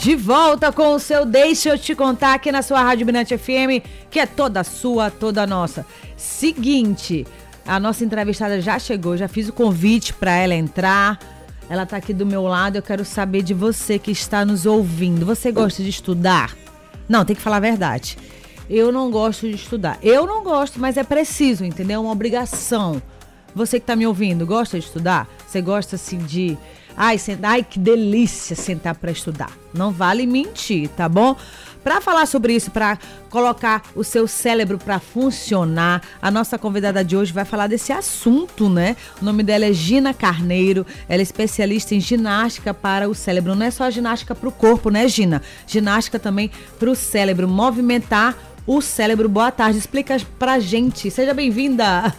De volta com o seu Deixa eu te contar aqui na sua Rádio Binante FM, que é toda sua, toda nossa. Seguinte, a nossa entrevistada já chegou, já fiz o convite para ela entrar. Ela tá aqui do meu lado, eu quero saber de você que está nos ouvindo. Você gosta de estudar? Não, tem que falar a verdade. Eu não gosto de estudar. Eu não gosto, mas é preciso, entendeu? É uma obrigação. Você que está me ouvindo, gosta de estudar? Você gosta assim de Ai, senta, ai, que delícia sentar para estudar. Não vale mentir, tá bom? Para falar sobre isso, para colocar o seu cérebro para funcionar, a nossa convidada de hoje vai falar desse assunto, né? O nome dela é Gina Carneiro, ela é especialista em ginástica para o cérebro. Não é só ginástica para o corpo, né, Gina? Ginástica também para o cérebro, movimentar o cérebro. Boa tarde, explica pra gente. Seja bem-vinda.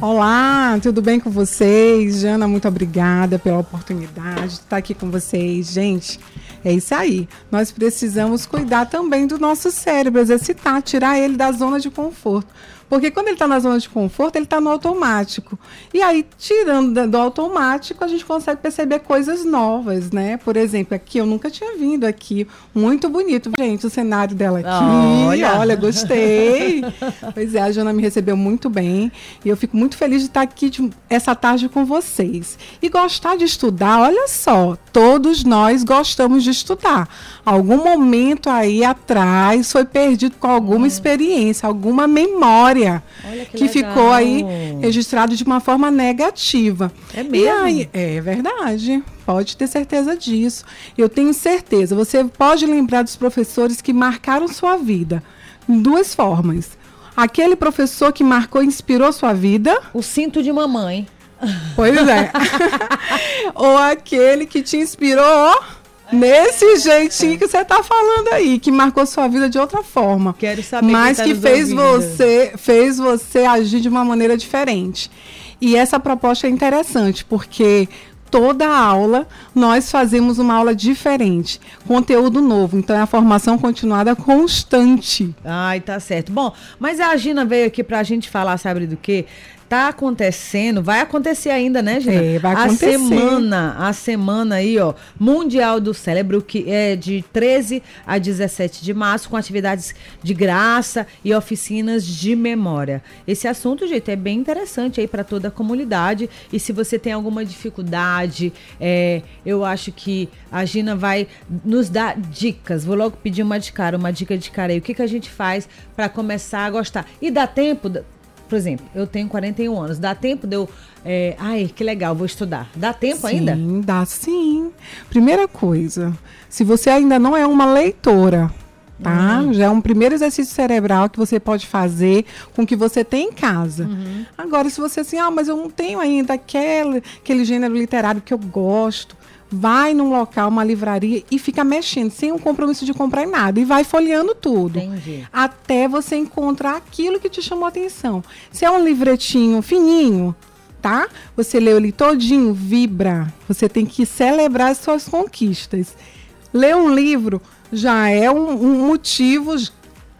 Olá, tudo bem com vocês? Jana, muito obrigada pela oportunidade de estar aqui com vocês. Gente, é isso aí. Nós precisamos cuidar também do nosso cérebro, exercitar, tirar ele da zona de conforto. Porque quando ele está na zona de conforto, ele está no automático. E aí, tirando do automático, a gente consegue perceber coisas novas, né? Por exemplo, aqui eu nunca tinha vindo aqui. Muito bonito, gente, o cenário dela aqui. Olha, olha gostei. pois é, a Jana me recebeu muito bem. E eu fico muito feliz de estar aqui de, essa tarde com vocês. E gostar de estudar, olha só, todos nós gostamos de estudar. Algum momento aí atrás foi perdido com alguma hum. experiência, alguma memória história que, que ficou aí registrado de uma forma negativa. É mesmo? Aí, é verdade. Pode ter certeza disso. Eu tenho certeza. Você pode lembrar dos professores que marcaram sua vida. Duas formas. Aquele professor que marcou e inspirou sua vida. O cinto de mamãe. Pois é. Ou aquele que te inspirou Nesse jeitinho que você está falando aí, que marcou sua vida de outra forma. Quero saber. Mas tá que fez você, fez você agir de uma maneira diferente. E essa proposta é interessante, porque toda aula nós fazemos uma aula diferente, conteúdo novo. Então é a formação continuada constante. Ai, tá certo. Bom, mas a Gina veio aqui para a gente falar, sabe do quê? Tá acontecendo, vai acontecer ainda, né, Gina? É, vai acontecer. A semana, a semana aí, ó, Mundial do Cérebro, que é de 13 a 17 de março, com atividades de graça e oficinas de memória. Esse assunto, gente, é bem interessante aí para toda a comunidade. E se você tem alguma dificuldade, é, eu acho que a Gina vai nos dar dicas. Vou logo pedir uma de cara, uma dica de cara aí. O que, que a gente faz para começar a gostar? E dá tempo por exemplo, eu tenho 41 anos, dá tempo de eu. É, ai, que legal, vou estudar. Dá tempo sim, ainda? Sim, dá sim. Primeira coisa, se você ainda não é uma leitora, tá? Uhum. Já é um primeiro exercício cerebral que você pode fazer com o que você tem em casa. Uhum. Agora, se você assim, ah, mas eu não tenho ainda aquele, aquele gênero literário que eu gosto, vai num local, uma livraria e fica mexendo, sem um compromisso de comprar nada. E vai folheando tudo. Entendi. Até você encontrar aquilo que te chamou a atenção. Se é um livretinho fininho, tá? Você leu ele todinho, vibra. Você tem que celebrar as suas conquistas. Ler um livro já é um, um motivo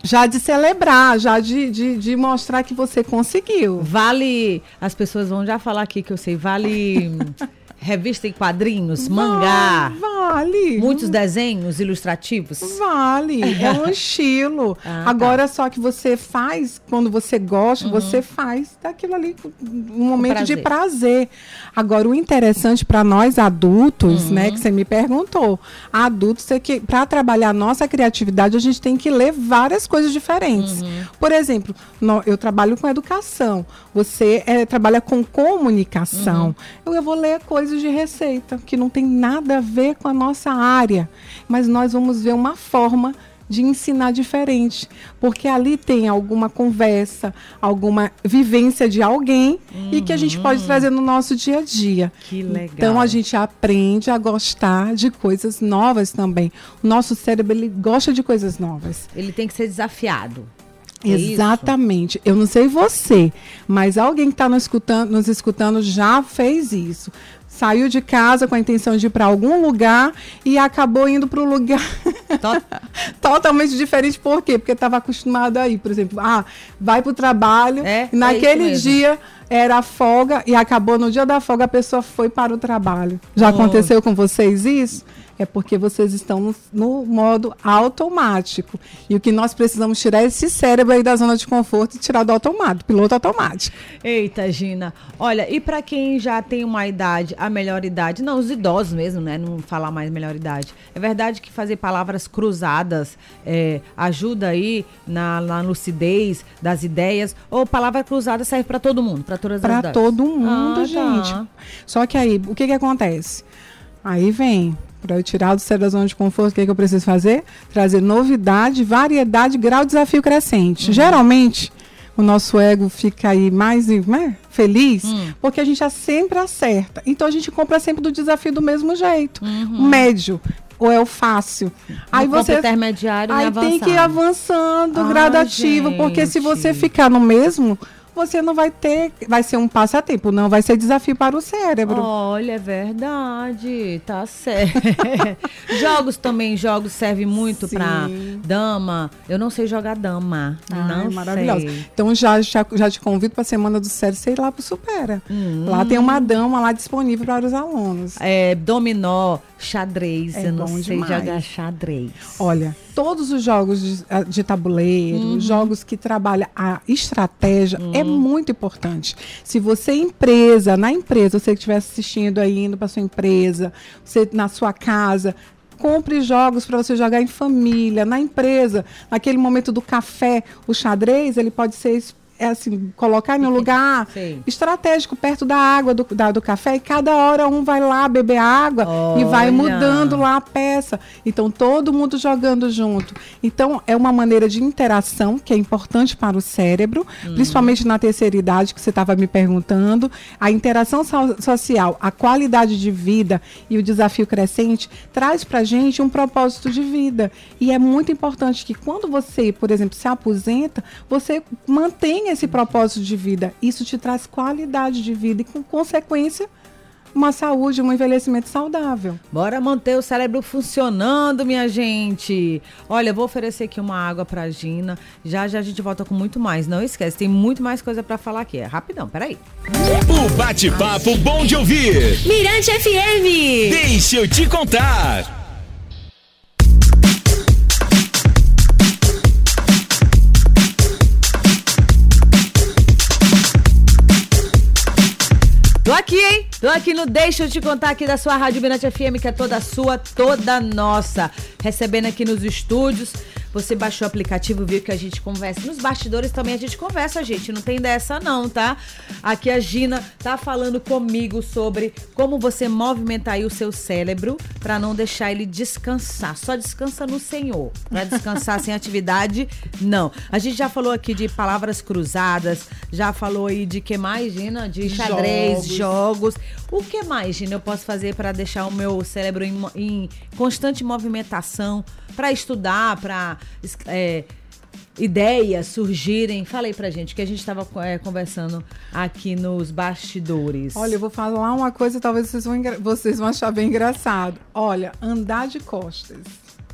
já de celebrar, já de, de, de, mostrar que você conseguiu. Vale, as pessoas vão já falar aqui que eu sei, vale Revista em quadrinhos, mangá. Vale. Muitos desenhos ilustrativos. Vale. É um estilo. Ah, tá. Agora tá. só que você faz quando você gosta, uhum. você faz daquilo ali um momento prazer. de prazer. Agora o interessante para nós adultos, uhum. né, que você me perguntou, adultos é que para trabalhar nossa criatividade a gente tem que ler várias coisas diferentes. Uhum. Por exemplo, no, eu trabalho com educação. Você é, trabalha com comunicação. Uhum. Eu vou ler coisas coisas de receita que não tem nada a ver com a nossa área, mas nós vamos ver uma forma de ensinar diferente, porque ali tem alguma conversa, alguma vivência de alguém uhum. e que a gente pode trazer no nosso dia a dia. Que legal. Então a gente aprende a gostar de coisas novas também. O nosso cérebro ele gosta de coisas novas. Ele tem que ser desafiado. É Exatamente. Eu não sei você, mas alguém que está nos escutando, nos escutando já fez isso saiu de casa com a intenção de ir para algum lugar e acabou indo para um lugar totalmente diferente. Por quê? Porque estava acostumado aí, por exemplo, ah, vai para o trabalho, é, naquele é dia era folga e acabou no dia da folga a pessoa foi para o trabalho. Já oh. aconteceu com vocês isso? É porque vocês estão no, no modo automático. E o que nós precisamos tirar é esse cérebro aí da zona de conforto e tirar do automático, piloto automático. Eita, Gina. Olha, e para quem já tem uma idade, a melhor idade, não, os idosos mesmo, né? Não falar mais melhor idade. É verdade que fazer palavras cruzadas é, ajuda aí na, na lucidez das ideias? Ou palavra cruzada serve para todo mundo, para todas as idades? Para todo mundo, ah, gente. Tá. Só que aí, o que que acontece? Aí vem para eu tirar do cérebro da zona de conforto, o que, é que eu preciso fazer? Trazer novidade, variedade, grau de desafio crescente. Uhum. Geralmente, o nosso ego fica aí mais né, feliz, uhum. porque a gente já sempre acerta. Então a gente compra sempre do desafio do mesmo jeito. Uhum. O médio ou é o fácil. Aí você intermediário aí tem que ir avançando ah, gradativo, gente. porque se você ficar no mesmo, você não vai ter, vai ser um passatempo, não vai ser desafio para o cérebro. Olha, é verdade, tá certo. jogos também, jogos servem muito para dama. Eu não sei jogar dama, ah, não é maravilhoso. Sei. Então já, já, já te convido para a semana do cérebro, sei lá para Supera. Hum. Lá tem uma dama lá disponível para os alunos. É, dominó, xadrez, é eu não sei demais. jogar xadrez. Olha, todos os jogos de, ah, de tabuleiro, uhum. jogos que trabalham a estratégia, uhum. é muito importante. Se você, empresa, na empresa, você que estiver assistindo aí, indo para sua empresa, você na sua casa, compre jogos para você jogar em família, na empresa. Naquele momento do café, o xadrez, ele pode ser é assim, colocar em um lugar Sim. estratégico, perto da água do, da, do café, e cada hora um vai lá beber água Olha. e vai mudando lá a peça. Então, todo mundo jogando junto. Então, é uma maneira de interação que é importante para o cérebro, hum. principalmente na terceira idade, que você estava me perguntando. A interação so social, a qualidade de vida e o desafio crescente traz para gente um propósito de vida. E é muito importante que quando você, por exemplo, se aposenta, você mantenha esse propósito de vida. Isso te traz qualidade de vida e, com consequência, uma saúde, um envelhecimento saudável. Bora manter o cérebro funcionando, minha gente. Olha, eu vou oferecer aqui uma água pra Gina. Já já a gente volta com muito mais. Não esquece, tem muito mais coisa para falar aqui. É rapidão, peraí. O bate-papo bom de ouvir. Mirante FM. Deixa eu te contar. Tô aqui, hein? Tô aqui no Deixa eu te contar aqui da sua Rádio Mirante FM, que é toda sua, toda nossa. Recebendo aqui nos estúdios você baixou o aplicativo, viu que a gente conversa. Nos bastidores também a gente conversa, gente. Não tem dessa, não, tá? Aqui a Gina tá falando comigo sobre como você movimentar aí o seu cérebro para não deixar ele descansar. Só descansa no Senhor. Pra descansar sem atividade, não. A gente já falou aqui de palavras cruzadas, já falou aí de que mais, Gina? De xadrez, jogos. jogos. O que mais, Gina, eu posso fazer para deixar o meu cérebro em, em constante movimentação, para estudar, para é, ideias surgirem? Falei pra gente que a gente estava é, conversando aqui nos bastidores. Olha, eu vou falar uma coisa, talvez vocês vão, vocês vão achar bem engraçado. Olha, andar de costas.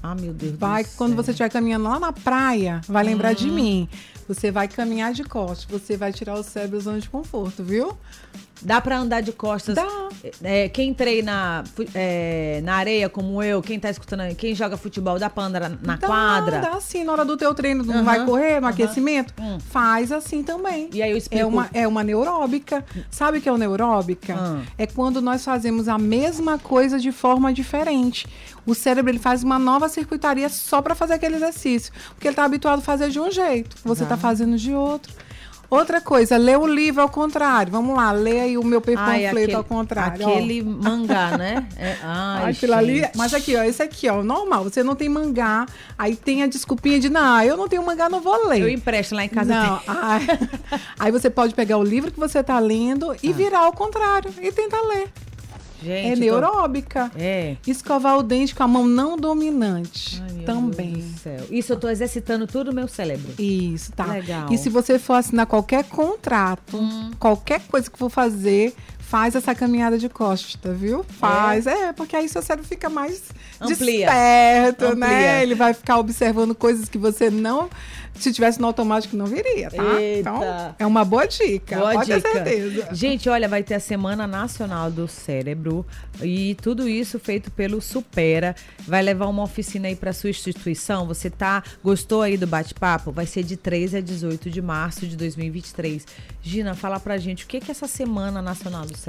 Ah, meu Deus vai, do céu. Quando você estiver caminhando lá na praia, vai lembrar de uhum. mim. Você vai caminhar de costas, você vai tirar o cérebro da zona de conforto, viu? Dá para andar de costas. Dá. É, quem treina é, na areia, como eu, quem tá escutando, quem joga futebol, dá pra andar na dá, quadra? Dá sim, na hora do teu treino, não uhum, vai correr no uhum. aquecimento? Uhum. Faz assim também. E aí eu explico. É uma, é uma neuróbica. Sabe o que é o neuróbica? Hum. É quando nós fazemos a mesma coisa de forma diferente. O cérebro ele faz uma nova circuitaria só para fazer aquele exercício. Porque ele tá habituado a fazer de um jeito. Você tá fazendo de outro. Outra coisa, lê o livro ao contrário. Vamos lá, lê aí o meu panfleto ao contrário. Aquele ó. mangá, né? É, ai, Aquilo ali. Mas aqui, ó, esse aqui, ó, normal. Você não tem mangá, aí tem a desculpinha de, não, eu não tenho mangá, não vou ler. Eu empresto lá em casa. Não, ai, aí você pode pegar o livro que você está lendo e ah. virar ao contrário e tentar ler. Gente, é neuróbica. Tô... É. Escovar o dente com a mão não dominante. Ai, também. Isso eu tô exercitando tudo no meu cérebro. Isso, tá. Legal. E se você for assinar qualquer contrato, hum. qualquer coisa que for fazer, faz essa caminhada de costa, viu? Faz. É, porque aí seu cérebro fica mais Amplia. desperto, Amplia. né? Ele vai ficar observando coisas que você não. Se tivesse no automático, não viria, tá? Eita. Então, é uma boa dica. Boa pode dica. ter certeza. Gente, olha, vai ter a Semana Nacional do Cérebro e tudo isso feito pelo Supera. Vai levar uma oficina aí para sua instituição. Você tá gostou aí do bate-papo? Vai ser de 13 a 18 de março de 2023. Gina, fala pra gente o que que é essa Semana Nacional do Cérebro?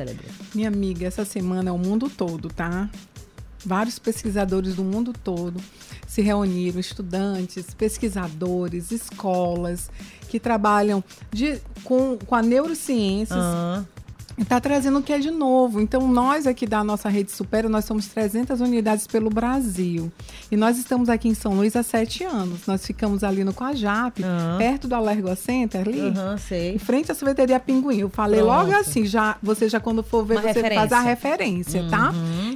Minha amiga, essa semana é o mundo todo, tá? Vários pesquisadores do mundo todo se reuniram, estudantes, pesquisadores, escolas que trabalham de- com, com a neurociência Ah, Está trazendo o que é de novo. Então, nós aqui da nossa rede Supera, nós somos 300 unidades pelo Brasil. E nós estamos aqui em São Luís há sete anos. Nós ficamos ali no Coajap, Aham. perto do Alergo Center, ali. aham, sei. Em frente à sorveteria Pinguim. Eu falei Pronto. logo assim, já, você já quando for ver, Uma você faz a referência. referência, tá?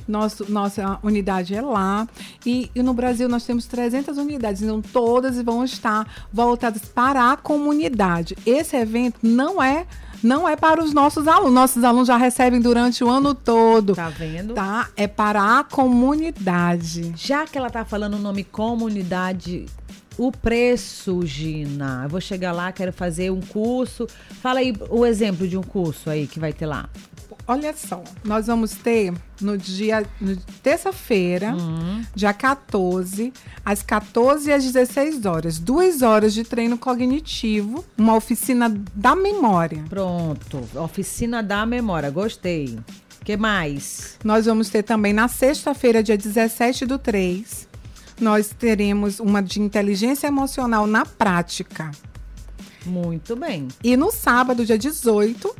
Nosso, nossa unidade é lá. E, e no Brasil nós temos 300 unidades, então todas vão estar voltadas para a comunidade. Esse evento não é não é para os nossos alunos. Nossos alunos já recebem durante o ano todo. Tá vendo? Tá? É para a comunidade. Já que ela tá falando o nome comunidade, o preço, Gina. Eu vou chegar lá, quero fazer um curso. Fala aí o exemplo de um curso aí que vai ter lá. Olha só, nós vamos ter no dia terça-feira, Uhum. dia 14, às 14 às 16 horas, duas horas de treino cognitivo, uma oficina da memória. Pronto. Oficina da memória. Gostei. que mais? Nós vamos ter também na sexta-feira, dia 17 do 3, nós teremos uma de inteligência emocional na prática. Muito bem. E no sábado, dia 18,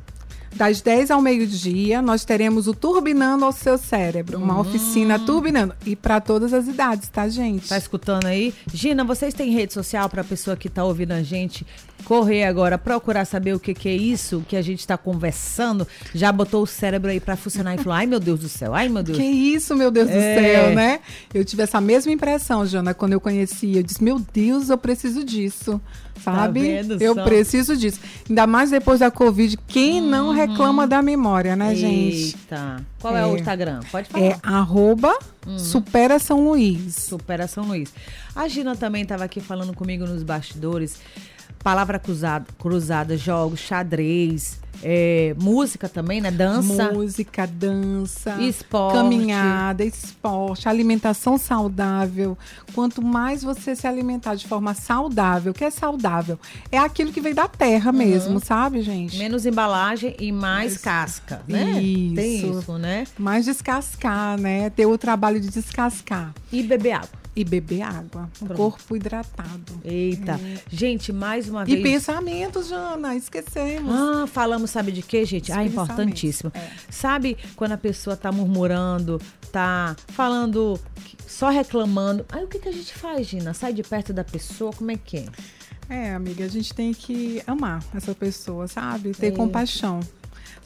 das 10 ao meio-dia, nós teremos o Turbinando ao Seu Cérebro, uma oficina turbinando. E para todas as idades, tá, gente? Tá escutando aí? Gina, vocês têm rede social pra pessoa que tá ouvindo a gente correr agora, procurar saber o que, que é isso que a gente tá conversando? Já botou o cérebro aí pra funcionar e falou: ai meu Deus do céu, ai meu Deus. Que isso, meu Deus do É. céu, né? Eu tive essa mesma impressão, Jana, quando eu conheci. Eu disse, meu Deus, eu preciso disso. Sabe? vendo eu só? preciso disso. Ainda mais depois da Covid. Quem não reclama da memória, né, gente? Eita. Qual é. o É. Instagram? Pode falar. É arroba Supera São Luís. Superação Luiz. A Gina também estava aqui falando comigo nos bastidores. Palavra cruzada, cruzada jogos, xadrez, é, música também, né? Dança. Música, dança, Esporte. caminhada, esporte, alimentação saudável. Quanto mais você se alimentar de forma saudável, o que é saudável? É aquilo que vem da terra mesmo, sabe, gente? Menos embalagem e mais casca, né? Isso. Tem isso, né? Mais descascar, né? Ter o trabalho de descascar. E beber água. E beber água. Pronto. corpo hidratado. Eita. Gente, mais uma É. E vez. pensamentos, Jana, esquecemos. Ah, falamos, sabe de quê, gente? Ah, importantíssimo. pensamentos, Sabe quando a pessoa tá murmurando, tá falando, só reclamando. Aí o que, que a gente faz, Gina? Sai de perto da pessoa, como é que é? É, amiga, a gente tem que amar essa pessoa, sabe? Ter É. compaixão.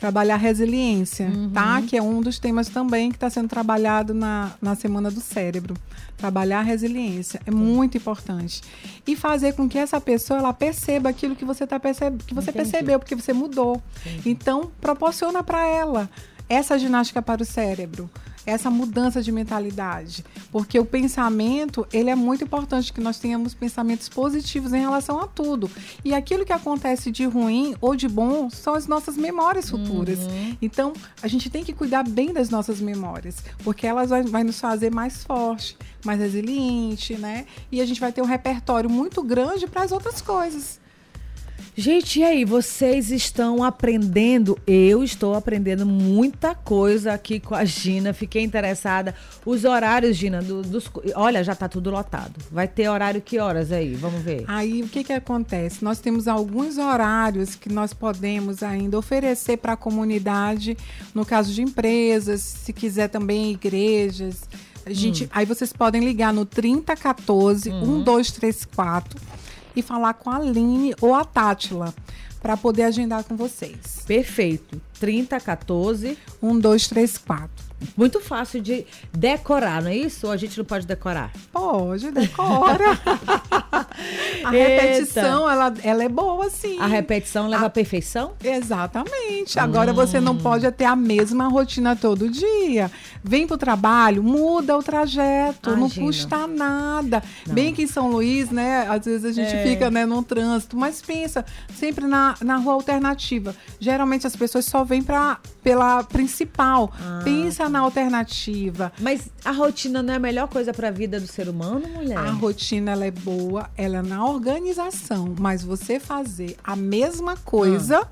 Trabalhar resiliência, tá? Que é um dos temas também que está sendo trabalhado na, na Semana do Cérebro. Trabalhar resiliência é muito importante. E fazer com que essa pessoa ela perceba aquilo que você, tá perceb que você Entendi. percebeu, porque você mudou. Então, proporciona para ela essa ginástica para o cérebro, essa mudança de mentalidade, porque o pensamento, ele é muito importante que nós tenhamos pensamentos positivos em relação a tudo. E aquilo que acontece de ruim ou de bom são as nossas memórias futuras. Então, a gente tem que cuidar bem das nossas memórias, porque elas vai, vai nos fazer mais forte, mais resiliente, né? E a gente vai ter um repertório muito grande para as outras coisas. Gente, e aí, vocês estão aprendendo? Eu estou aprendendo muita coisa aqui com a Gina. Fiquei interessada. Os horários, Gina, do- dos. Olha, já tá tudo lotado. Vai ter horário que horas aí? Vamos ver. Aí o que, que acontece? Nós temos alguns horários que nós podemos ainda oferecer para a comunidade, no caso de empresas, se quiser também igrejas. A gente, Aí vocês podem ligar no 3014 1234 e falar com a Aline ou a Tátila para poder agendar com vocês. Perfeito. 3014. 1234. Muito fácil de decorar, não é isso? Ou a gente não pode decorar? Pode, decora. A repetição, ela, ela é boa, sim. A repetição leva à perfeição? Exatamente. Agora você não pode ter a mesma rotina todo dia. Vem pro trabalho, muda o trajeto, não Imagina. custa nada. Não. Bem que em São Luís, né? Às vezes a gente É. fica né, num trânsito, mas pensa sempre na, na rua alternativa. Geralmente as pessoas só vêm pra, pela principal. Ah, pensa na alternativa. Mas a rotina não é a melhor coisa pra vida do ser humano, mulher? A rotina ela é boa, ela é na organização, mas você fazer a mesma coisa Ah.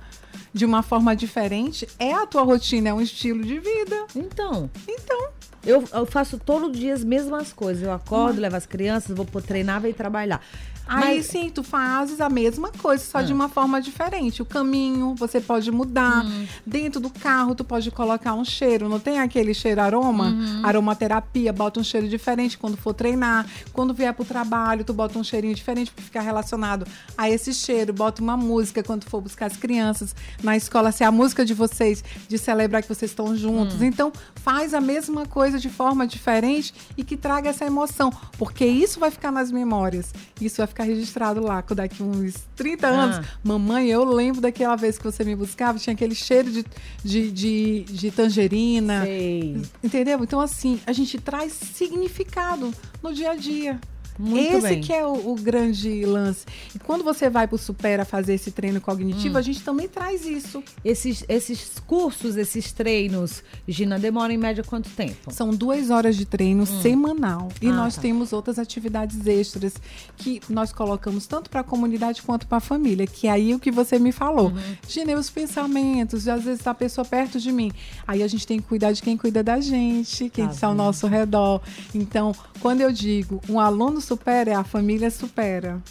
de uma forma diferente é a tua rotina, é um estilo de vida. Então, Então, eu, eu faço todo dia as mesmas coisas. Eu acordo, levo as crianças, vou treinar, venho trabalhar. Aí Mas- sim, tu fazes a mesma coisa, só de Ah. uma forma diferente. O caminho você pode mudar. Hum. Dentro do carro tu pode colocar um cheiro, não tem aquele cheiro aroma? Uhum. Aromaterapia, bota um cheiro diferente quando for treinar. Quando vier pro trabalho, tu bota um cheirinho diferente para ficar relacionado a esse cheiro. Bota uma música quando for buscar as crianças na escola, se é a música de vocês, de celebrar que vocês estão juntos. Hum. Então, faz a mesma coisa de forma diferente e que traga essa emoção, porque isso vai ficar nas memórias. Isso vai ficar registrado lá, daqui uns 30 anos. Ah. Mamãe, eu lembro daquela vez que você me buscava, tinha aquele cheiro de, de, de, de tangerina. Sei. Entendeu? Então, assim, a gente traz significado no dia a dia. Muito esse bem. que é o, o grande lance. E quando você vai pro Supera fazer esse treino cognitivo, Hum. a gente também traz isso. Esses, esses cursos, esses treinos, Gina, demoram em média quanto tempo? São duas horas de treino semanal. E Ah, nós tá. temos outras atividades extras que nós colocamos tanto para a comunidade quanto para a família. Que é aí o que você me falou. Uhum. Gine, os pensamentos, às vezes tá a pessoa perto de mim. Aí a gente tem que cuidar de quem cuida da gente, quem Tá está ao vendo? nosso redor. Então, quando eu digo um aluno supera, é a família supera.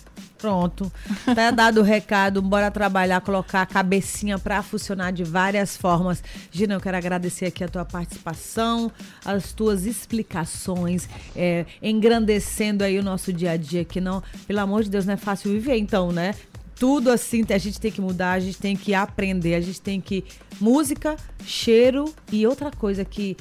Pronto. Tá dado o recado, bora trabalhar, colocar a cabecinha pra funcionar de várias formas. Gina, eu quero agradecer aqui a tua participação, as tuas explicações, é, engrandecendo aí o nosso dia a dia, que não, pelo amor de Deus, não é fácil viver, então, né? Tudo assim, a gente tem que mudar, a gente tem que aprender, a gente tem que. Música, cheiro e outra coisa que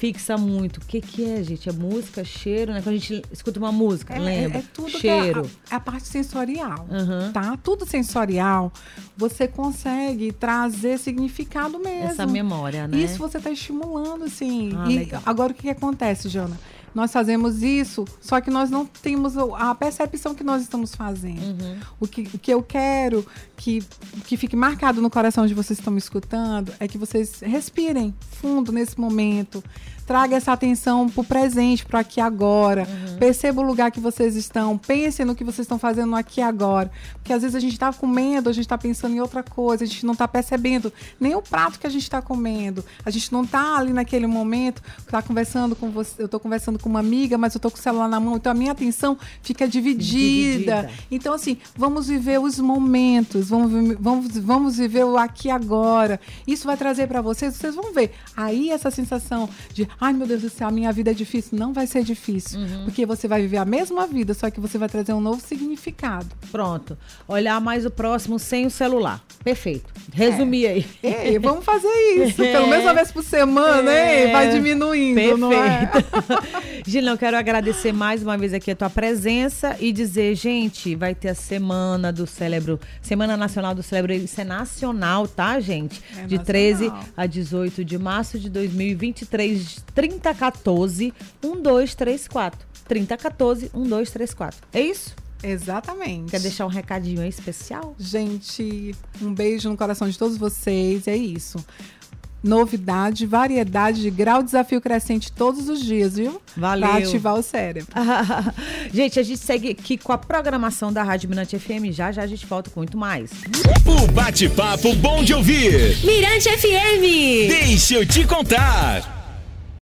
fixa muito. O que, que é, gente? É música, cheiro, né? Quando a gente escuta uma música, É, lembra? é- é tudo cheiro. que é a, a parte sensorial, Aham. tá? Tudo sensorial, você consegue trazer significado mesmo. Essa memória, né? Isso você está estimulando, assim. Ah, e legal. agora o que, que acontece, Jana? Nós fazemos isso, só que nós não temos a percepção que nós estamos fazendo. Uhum. O, que, o que eu quero que, que fique marcado no coração de vocês que estão me escutando é que vocês respirem fundo nesse momento. Traga essa atenção pro presente, pro aqui e agora. Uhum. Perceba o lugar que vocês estão. Pensem no que vocês estão fazendo aqui e agora. Porque às vezes a gente tá comendo, a gente tá pensando em outra coisa, a gente não tá percebendo nem o prato que a gente tá comendo. A gente não tá ali naquele momento, tá conversando com você, eu tô conversando com uma amiga, mas eu tô com o celular na mão, então a minha atenção fica dividida. Dividida. Então, assim, vamos viver os momentos, vamos, vamos, vamos viver o aqui e agora. Isso vai trazer para vocês, vocês vão ver. Aí essa sensação de, ai meu Deus do céu, a minha vida é difícil. Não vai ser difícil. Porque você vai viver a mesma vida, só que você vai trazer um novo significado. Pronto. Olhar mais o próximo sem o celular. Perfeito. Resumir aí. Ei, vamos fazer isso. Pelo menos uma vez por semana, É. hein? Vai diminuindo, não é? Perfeito. Gilão, quero agradecer mais uma vez aqui a tua presença e dizer, gente, vai ter a semana do cérebro, Semana Nacional do Cérebro, isso é nacional, tá, gente? É de nacional. 13 a 18 de março de 2023, 3014 1234. 3014 1234. É isso? Exatamente. Quer deixar um recadinho aí especial? Gente, um beijo no coração de todos vocês. É isso. Novidade, variedade de grau desafio crescente todos os dias, viu? Valeu. Pra ativar o cérebro. gente, a gente segue aqui com a programação da Rádio Minante FM. Já já a gente volta com muito mais. O bate-papo bom de ouvir. Mirante FM. Deixa eu te contar.